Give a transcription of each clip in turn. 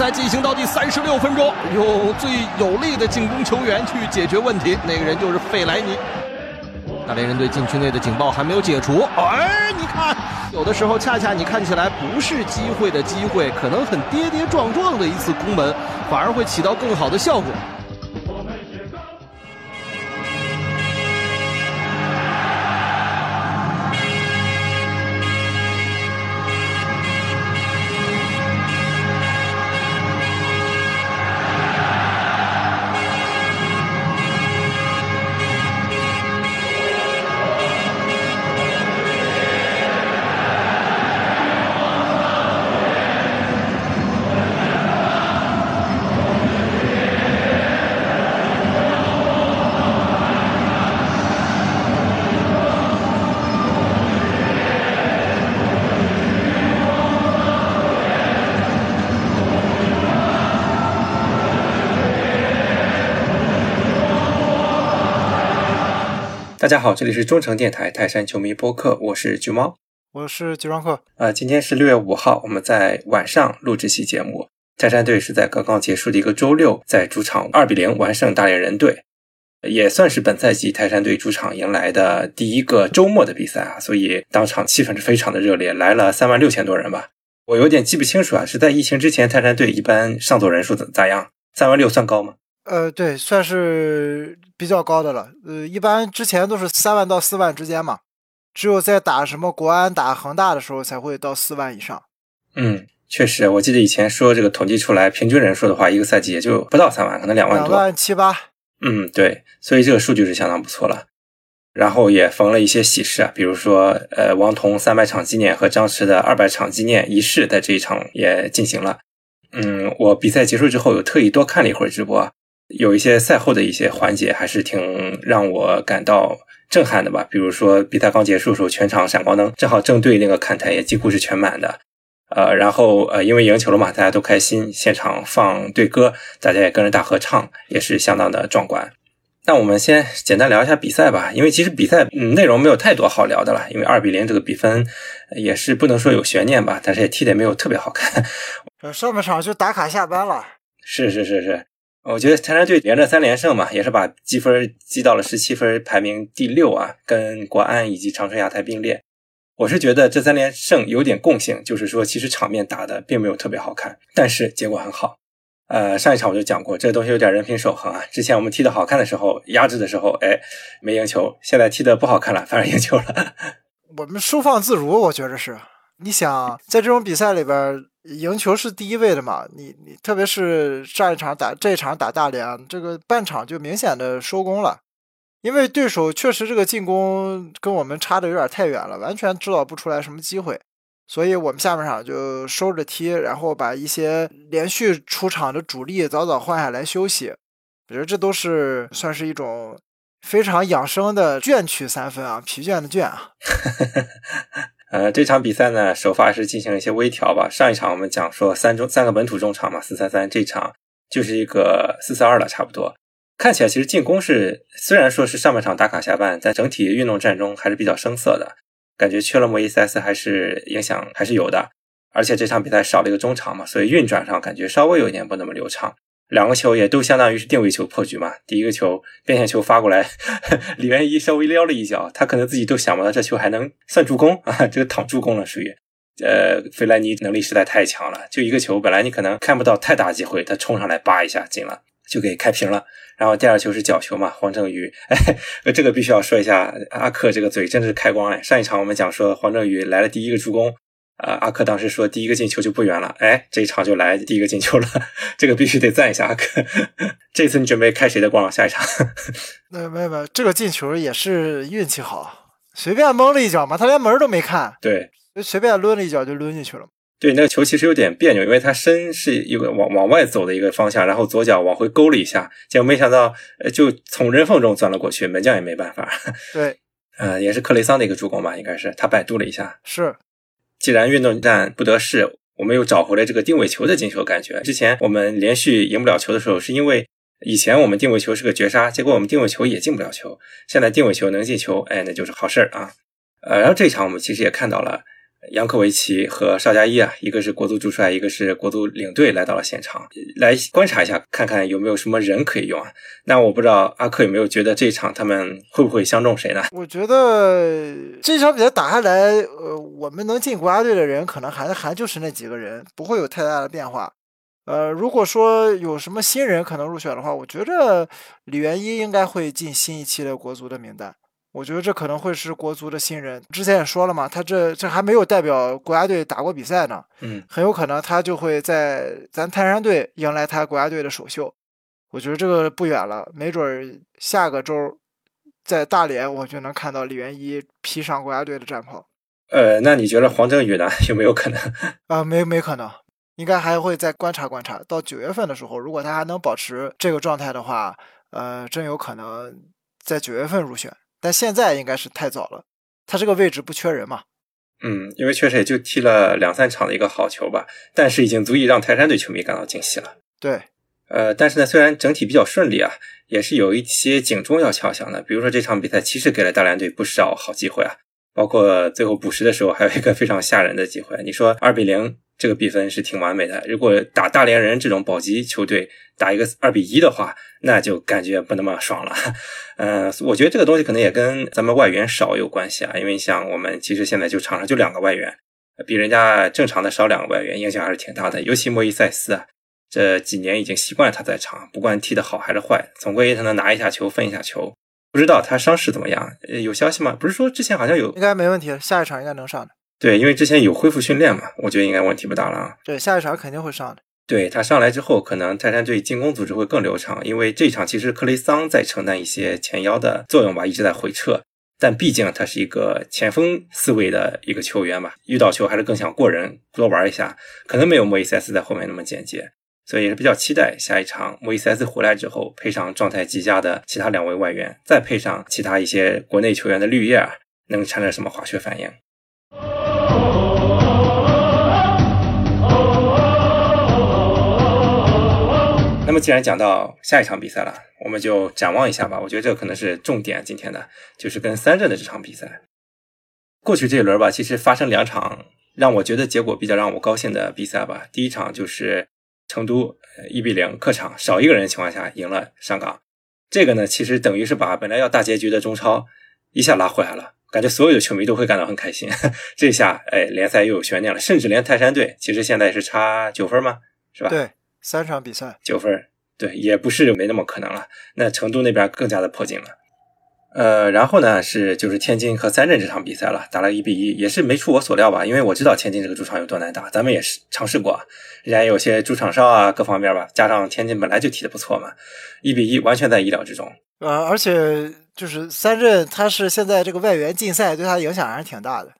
在。进行到第三十六分钟，用最有力的进攻球员去解决问题，那个人就是费莱尼。大连人队禁区内的警报还没有解除，哎，你看，有的时候恰恰你看起来不是机会的机会，可能很跌跌撞撞的一次攻门，反而会起到更好的效果。家好，这里是中诚电台泰山球迷播客，我是橘猫，我是橘庄客。呃，今天是六月五号，我们在晚上录这期节目。泰山队是在刚刚结束的一个周六，在主场二比零完胜大连人队，也算是本赛季泰山队主场迎来的第一个周末的比赛啊，所以当场气氛是非常的热烈，来了三万六千多人吧。我有点记不清楚啊，是在疫情之前泰山队一般上座人数怎咋样？三万六算高吗？呃，对，算是比较高的了。呃，一般之前都是三万到四万之间嘛，只有在打什么国安、打恒大的时候才会到四万以上。嗯，确实，我记得以前说这个统计出来平均人数的话，一个赛季也就不到三万，可能两万多。两万七八。嗯，对，所以这个数据是相当不错了。然后也逢了一些喜事啊，比如说，呃，王彤三百场纪念和张弛的二百场纪念仪式在这一场也进行了。嗯，我比赛结束之后有特意多看了一会儿直播。有一些赛后的一些环节还是挺让我感到震撼的吧，比如说比赛刚结束的时候，全场闪光灯正好正对那个看台，也几乎是全满的。呃，然后呃，因为赢球了嘛，大家都开心，现场放队歌，大家也跟着大合唱，也是相当的壮观。那我们先简单聊一下比赛吧，因为其实比赛嗯内容没有太多好聊的了，因为二比零这个比分也是不能说有悬念吧，但是也踢得没有特别好看。上半场就打卡下班了。是是是是。我觉得泰山队连着三连胜嘛，也是把积分积到了十七分，排名第六啊，跟国安以及长春亚泰并列。我是觉得这三连胜有点共性，就是说其实场面打的并没有特别好看，但是结果很好。呃，上一场我就讲过，这东西有点人品守恒啊。之前我们踢的好看的时候，压制的时候，哎，没赢球；现在踢的不好看了，反而赢球了。我们收放自如，我觉得是。你想在这种比赛里边。赢球是第一位的嘛？你你特别是上一场打这一场打大连，这个半场就明显的收工了，因为对手确实这个进攻跟我们差的有点太远了，完全制造不出来什么机会，所以我们下半场就收着踢，然后把一些连续出场的主力早早换下来休息，我觉得这都是算是一种非常养生的倦取三分啊，疲倦的倦啊。呃，这场比赛呢，首发是进行了一些微调吧。上一场我们讲说三中三个本土中场嘛，四三三，这场就是一个四四二了，差不多。看起来其实进攻是虽然说是上半场打卡下半，在整体运动战中还是比较生涩的，感觉缺了莫伊塞斯还是影响还是有的。而且这场比赛少了一个中场嘛，所以运转上感觉稍微有一点不那么流畅。两个球也都相当于是定位球破局嘛。第一个球边线球发过来，李元一稍微撩了一脚，他可能自己都想不到这球还能算助攻啊，这个躺助攻了属于。呃，费莱尼能力实在太强了，就一个球本来你可能看不到太大机会，他冲上来扒一下进了，就给开平了。然后第二球是角球嘛，黄正宇，哎，这个必须要说一下，阿克这个嘴真的是开光了。上一场我们讲说黄正宇来了第一个助攻。呃，阿克当时说第一个进球就不远了，哎，这一场就来第一个进球了，这个必须得赞一下阿克。这次你准备开谁的光？下一场？没有没有没有，这个进球也是运气好，随便蒙了一脚嘛，他连门都没看，对，就随便抡了一脚就抡进去了。对，那个球其实有点别扭，因为他身是一个往往外走的一个方向，然后左脚往回勾了一下，结果没想到呃就从人缝中钻了过去，门将也没办法。对，呃，也是克雷桑的一个助攻吧，应该是他摆渡了一下。是。既然运动战不得势，我们又找回了这个定位球的进球感觉。之前我们连续赢不了球的时候，是因为以前我们定位球是个绝杀，结果我们定位球也进不了球。现在定位球能进球，哎，那就是好事儿啊。呃，然后这一场我们其实也看到了，扬科维奇和邵佳一啊，一个是国足主帅，一个是国足领队，来到了现场，来观察一下，看看有没有什么人可以用啊。那我不知道阿克有没有觉得这一场他们会不会相中谁呢？我觉得这场比赛打下来，呃，我们能进国家队的人可能还还就是那几个人，不会有太大的变化。呃，如果说有什么新人可能入选的话，我觉着李元一应该会进新一期的国足的名单。我觉得这可能会是国足的新人。之前也说了嘛，他这这还没有代表国家队打过比赛呢，嗯，很有可能他就会在咱泰山队迎来他国家队的首秀。我觉得这个不远了，没准下个周在大连我就能看到李元一披上国家队的战袍。呃，那你觉得黄振宇呢？有没有可能？啊，没没可能。应该还会再观察观察，到九月份的时候，如果他还能保持这个状态的话，呃，真有可能在九月份入选。但现在应该是太早了，他这个位置不缺人嘛。嗯，因为确实也就踢了两三场的一个好球吧，但是已经足以让泰山队球迷感到惊喜了。对，呃，但是呢，虽然整体比较顺利啊，也是有一些警钟要敲响的。比如说这场比赛其实给了大连队不少好机会啊，包括最后补时的时候还有一个非常吓人的机会。你说二比零。这个比分是挺完美的。如果打大连人这种保级球队打一个二比一的话，那就感觉不那么爽了。嗯，我觉得这个东西可能也跟咱们外援少有关系啊。因为像我们其实现在就场上就两个外援，比人家正常的少两个外援，影响还是挺大的。尤其莫伊塞斯啊，这几年已经习惯了他在场，不管踢得好还是坏，总归他能拿一下球分一下球。不知道他伤势怎么样？有消息吗？不是说之前好像有，应该没问题，下一场应该能上的。对，因为之前有恢复训练嘛，我觉得应该问题不大了啊。对，下一场肯定会上的。对他上来之后，可能泰山队进攻组织会更流畅，因为这场其实克雷桑在承担一些前腰的作用吧，一直在回撤。但毕竟他是一个前锋思维的一个球员吧，遇到球还是更想过人，多玩一下，可能没有莫伊塞斯在后面那么简洁。所以也是比较期待下一场莫伊塞斯回来之后，配上状态极佳的其他两位外援，再配上其他一些国内球员的绿叶，能产生什么化学反应。那么，既然讲到下一场比赛了，我们就展望一下吧。我觉得这可能是重点。今天的就是跟三镇的这场比赛。过去这一轮吧，其实发生两场让我觉得结果比较让我高兴的比赛吧。第一场就是成都一比零客场少一个人的情况下赢了上港，这个呢，其实等于是把本来要大结局的中超一下拉回来了，感觉所有的球迷都会感到很开心。这下，哎，联赛又有悬念了，甚至连泰山队其实现在是差九分吗？是吧？对。三场比赛九分，对，也不是没那么可能了。那成都那边更加的迫近了。呃，然后呢是就是天津和三镇这场比赛了，打了一比一，也是没出我所料吧？因为我知道天津这个主场有多难打，咱们也是尝试过，人家有些主场哨啊，各方面吧，加上天津本来就踢的不错嘛，一比一完全在意料之中。呃，而且就是三镇，他是现在这个外援禁赛，对他影响还是挺大的。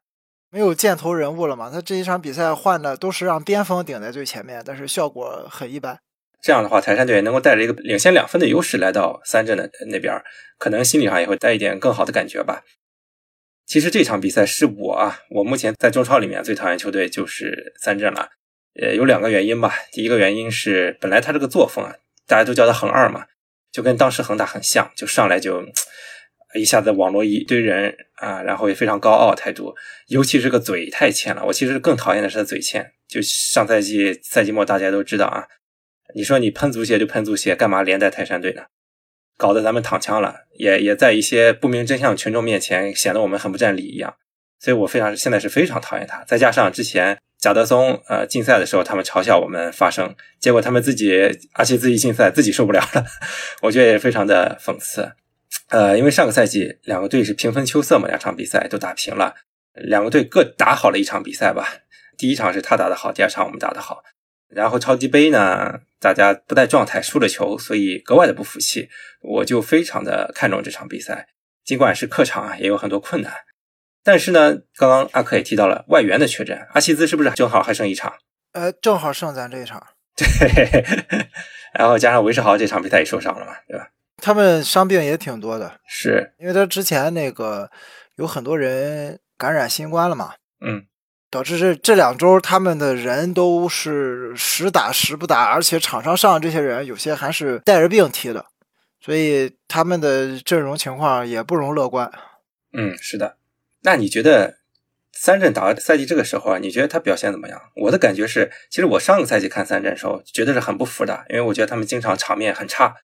没有箭头人物了嘛？他这一场比赛换的都是让边锋顶在最前面，但是效果很一般。这样的话，泰山队能够带着一个领先两分的优势来到三镇的那边，可能心理上也会带一点更好的感觉吧。其实这场比赛是我啊，我目前在中超里面最讨厌球队就是三镇了。呃，有两个原因吧。第一个原因是本来他这个作风啊，大家都叫他恒二嘛，就跟当时恒大很像，就上来就。一下子网络一堆人啊，然后也非常高傲态度，尤其是个嘴太欠了。我其实更讨厌的是他嘴欠。就上赛季赛季末大家都知道啊，你说你喷足协就喷足协，干嘛连带泰山队呢？搞得咱们躺枪了，也也在一些不明真相群众面前显得我们很不占理一样。所以我非常现在是非常讨厌他。再加上之前贾德松呃竞赛的时候，他们嘲笑我们发声，结果他们自己而且自己竞赛自己受不了了，我觉得也非常的讽刺。呃，因为上个赛季两个队是平分秋色嘛，两场比赛都打平了，两个队各打好了一场比赛吧。第一场是他打得好，第二场我们打得好。然后超级杯呢，大家不在状态，输了球，所以格外的不服气。我就非常的看重这场比赛，尽管是客场啊，也有很多困难。但是呢，刚刚阿克也提到了外援的缺阵，阿西兹是不是正好还剩一场？呃，正好剩咱这一场。对，然后加上韦世豪这场比赛也受伤了嘛，对吧？他们伤病也挺多的，是因为他之前那个有很多人感染新冠了嘛，嗯，导致这这两周他们的人都是时打时不打，而且场上上这些人有些还是带着病踢的，所以他们的阵容情况也不容乐观。嗯，是的。那你觉得三镇打到赛季这个时候啊，你觉得他表现怎么样？我的感觉是，其实我上个赛季看三镇的时候，觉得是很不服的，因为我觉得他们经常场面很差。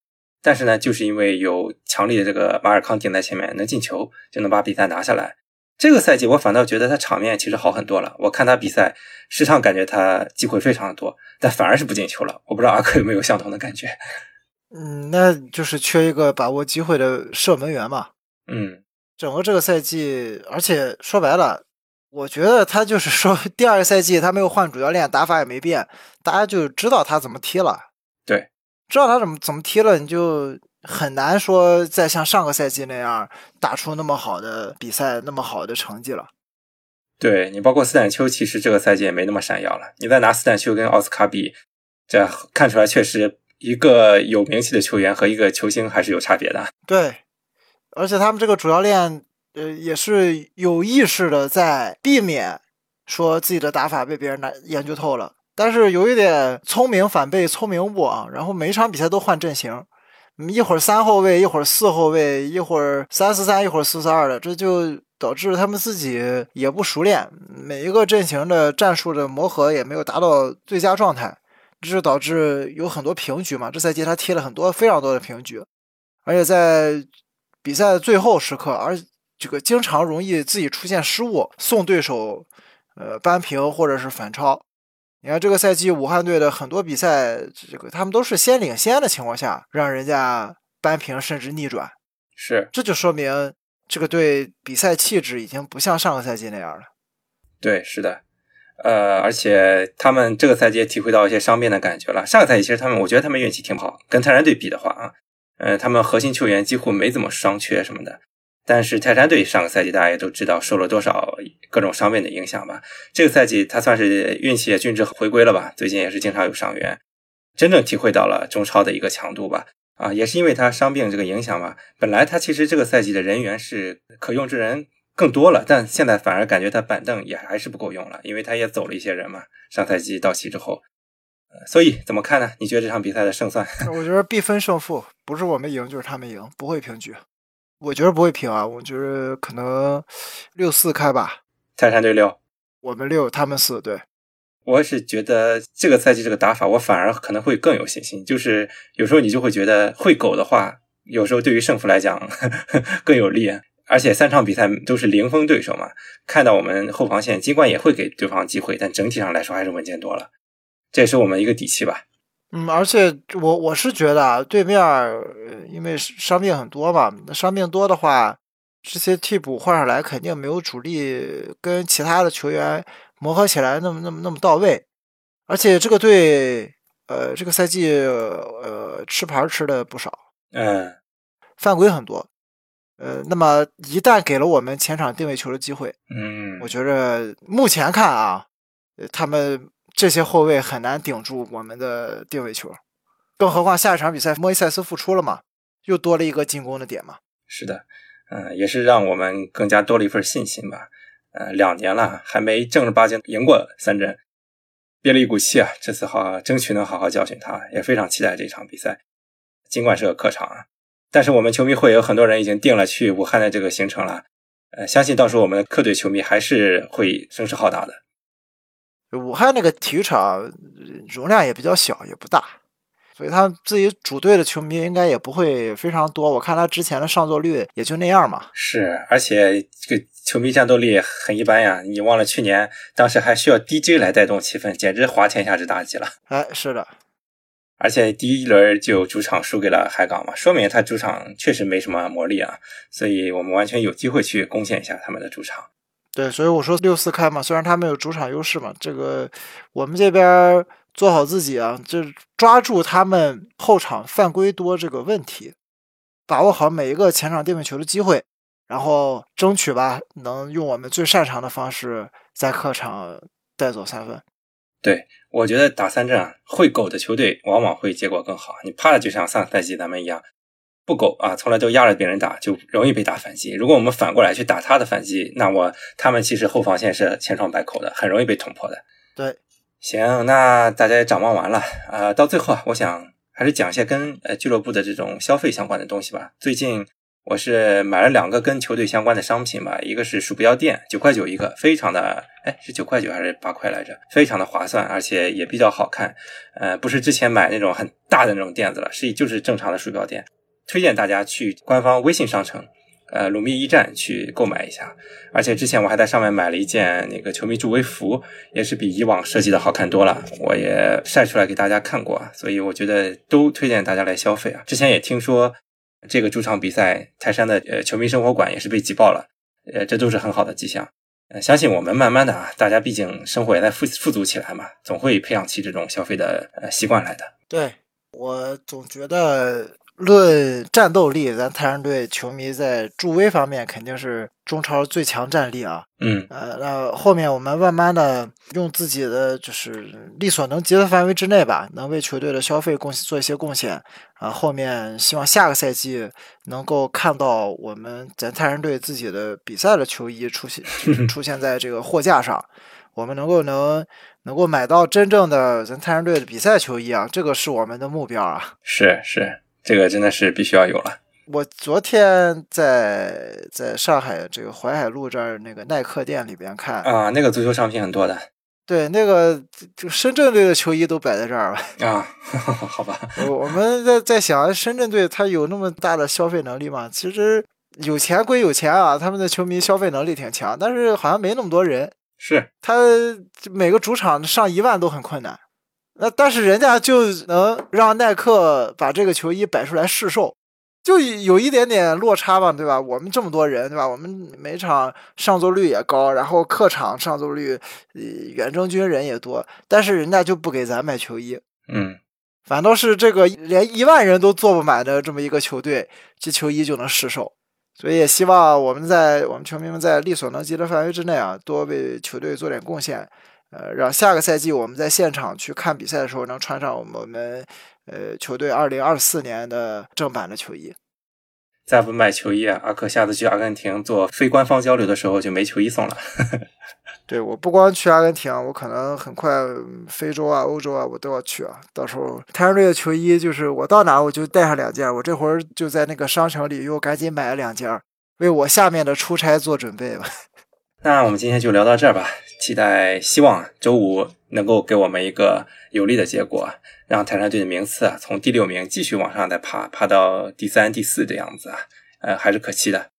但是呢，就是因为有强力的这个马尔康顶在前面，能进球就能把比赛拿下来。这个赛季我反倒觉得他场面其实好很多了。我看他比赛，时常感觉他机会非常的多，但反而是不进球了。我不知道阿克有没有相同的感觉？嗯，那就是缺一个把握机会的射门员嘛。嗯，整个这个赛季，而且说白了，我觉得他就是说，第二个赛季他没有换主教练，打法也没变，大家就知道他怎么踢了。对，知道他怎么怎么踢了，你就很难说再像上个赛季那样打出那么好的比赛、那么好的成绩了。对你，包括斯坦丘，其实这个赛季也没那么闪耀了。你再拿斯坦丘跟奥斯卡比，这看出来确实一个有名气的球员和一个球星还是有差别的。对，而且他们这个主教练，呃，也是有意识的在避免说自己的打法被别人拿研究透了。但是有一点聪明反被聪明误啊，然后每一场比赛都换阵型，一会儿三后卫，一会儿四后卫，一会儿三四三，一会儿四四二的，这就导致他们自己也不熟练，每一个阵型的战术的磨合也没有达到最佳状态，这就导致有很多平局嘛。这赛季他踢了很多非常多的平局，而且在比赛的最后时刻，而这个经常容易自己出现失误，送对手呃扳平或者是反超。你看这个赛季武汉队的很多比赛，这个他们都是先领先的情况下，让人家扳平甚至逆转，是，这就说明这个队比赛气质已经不像上个赛季那样了。对，是的，呃，而且他们这个赛季也体会到一些伤病的感觉了。上个赛季其实他们，我觉得他们运气挺好，跟泰山队比的话啊，呃，他们核心球员几乎没怎么伤缺什么的。但是泰山队上个赛季大家也都知道受了多少各种伤病的影响吧？这个赛季他算是运气也均值回归了吧？最近也是经常有伤员，真正体会到了中超的一个强度吧？啊，也是因为他伤病这个影响吧？本来他其实这个赛季的人员是可用之人更多了，但现在反而感觉他板凳也还是不够用了，因为他也走了一些人嘛。上赛季到期之后，所以怎么看呢？你觉得这场比赛的胜算？我觉得必分胜负，不是我们赢就是他们赢，不会平局。我觉得不会平啊，我觉得可能六四开吧。泰山队六，我们六，他们四。对，我是觉得这个赛季这个打法，我反而可能会更有信心。就是有时候你就会觉得会狗的话，有时候对于胜负来讲 更有利。而且三场比赛都是零封对手嘛，看到我们后防线尽管也会给对方机会，但整体上来说还是稳健多了。这也是我们一个底气吧。嗯，而且我我是觉得啊，对面因为伤病很多嘛，伤病多的话，这些替补换上来肯定没有主力跟其他的球员磨合起来那么那么那么到位。而且这个队，呃，这个赛季呃吃牌吃的不少，嗯，犯规很多，呃，那么一旦给了我们前场定位球的机会，嗯，我觉着目前看啊，他们。这些后卫很难顶住我们的定位球，更何况下一场比赛莫伊塞斯复出了嘛，又多了一个进攻的点嘛。是的，嗯，也是让我们更加多了一份信心吧。呃，两年了还没正儿八经赢过三镇，憋了一股气啊。这次好争取能好好教训他，也非常期待这场比赛。尽管是个客场啊，但是我们球迷会有很多人已经定了去武汉的这个行程了。呃，相信到时候我们的客队球迷还是会声势浩大的。武汉那个体育场容量也比较小，也不大，所以他自己主队的球迷应该也不会非常多。我看他之前的上座率也就那样嘛。是，而且这个球迷战斗力很一般呀。你忘了去年当时还需要 DJ 来带动气氛，简直滑天下之大稽了。哎，是的。而且第一轮就主场输给了海港嘛，说明他主场确实没什么魔力啊。所以我们完全有机会去攻陷一下他们的主场。对，所以我说六四开嘛，虽然他们有主场优势嘛，这个我们这边做好自己啊，就抓住他们后场犯规多这个问题，把握好每一个前场定位球的机会，然后争取吧，能用我们最擅长的方式在客场带走三分。对，我觉得打三阵啊，会狗的球队往往会结果更好。你怕的就像上赛季咱们一样。不狗啊，从来都压着别人打，就容易被打反击。如果我们反过来去打他的反击，那我他们其实后防线是千疮百孔的，很容易被捅破的。对，行，那大家也展望完了啊，到最后啊，我想还是讲一些跟呃俱乐部的这种消费相关的东西吧。最近我是买了两个跟球队相关的商品吧，一个是鼠标垫，九块九一个，非常的，哎，是九块九还是八块来着？非常的划算，而且也比较好看。呃，不是之前买那种很大的那种垫子了，是就是正常的鼠标垫。推荐大家去官方微信商城，呃，鲁密驿站去购买一下。而且之前我还在上面买了一件那个球迷助威服，也是比以往设计的好看多了。我也晒出来给大家看过，所以我觉得都推荐大家来消费啊。之前也听说。这个主场比赛，泰山的呃球迷生活馆也是被挤爆了，呃，这都是很好的迹象。呃，相信我们慢慢的啊，大家毕竟生活也在富富足起来嘛，总会培养起这种消费的呃习惯来的。对我总觉得。论战斗力，咱泰山队球迷在助威方面肯定是中超最强战力啊。嗯，呃，那后面我们慢慢的用自己的就是力所能及的范围之内吧，能为球队的消费贡做一些贡献啊。后面希望下个赛季能够看到我们咱泰山队自己的比赛的球衣出现 出现在这个货架上，我们能够能能够买到真正的咱泰山队的比赛球衣啊，这个是我们的目标啊。是是。这个真的是必须要有了。我昨天在在上海这个淮海路这儿那个耐克店里边看啊，那个足球商品很多的。对，那个就深圳队的球衣都摆在这儿了啊。好吧，我我们在在想，深圳队他有那么大的消费能力吗？其实有钱归有钱啊，他们的球迷消费能力挺强，但是好像没那么多人。是他每个主场上一万都很困难。那但是人家就能让耐克把这个球衣摆出来试售，就有一点点落差吧，对吧？我们这么多人，对吧？我们每场上座率也高，然后客场上座率，呃，远征军人也多，但是人家就不给咱买球衣，嗯，反倒是这个连一万人都坐不满的这么一个球队，这球衣就能试售，所以也希望我们在我们球迷们在力所能及的范围之内啊，多为球队做点贡献。呃，让下个赛季我们在现场去看比赛的时候，能穿上我们呃球队二零二四年的正版的球衣。再不买球衣啊，阿克下次去阿根廷做非官方交流的时候就没球衣送了。对，我不光去阿根廷，我可能很快非洲啊、欧洲啊，我都要去啊。到时候泰山队的球衣就是我到哪我就带上两件，我这会儿就在那个商城里又赶紧买了两件，为我下面的出差做准备吧。那我们今天就聊到这儿吧。期待，希望周五能够给我们一个有利的结果，让泰山队的名次啊从第六名继续往上再爬，爬到第三、第四这样子啊，呃，还是可期的。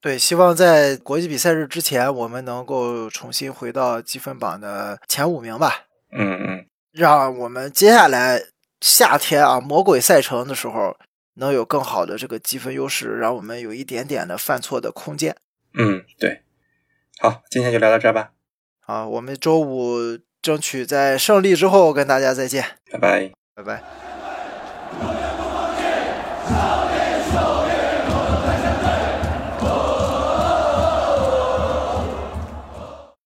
对，希望在国际比赛日之前，我们能够重新回到积分榜的前五名吧。嗯嗯，让我们接下来夏天啊魔鬼赛程的时候，能有更好的这个积分优势，让我们有一点点的犯错的空间。嗯，对。好今天就聊到这吧。好我们周五争取在胜利之后跟大家再见。拜拜。拜拜。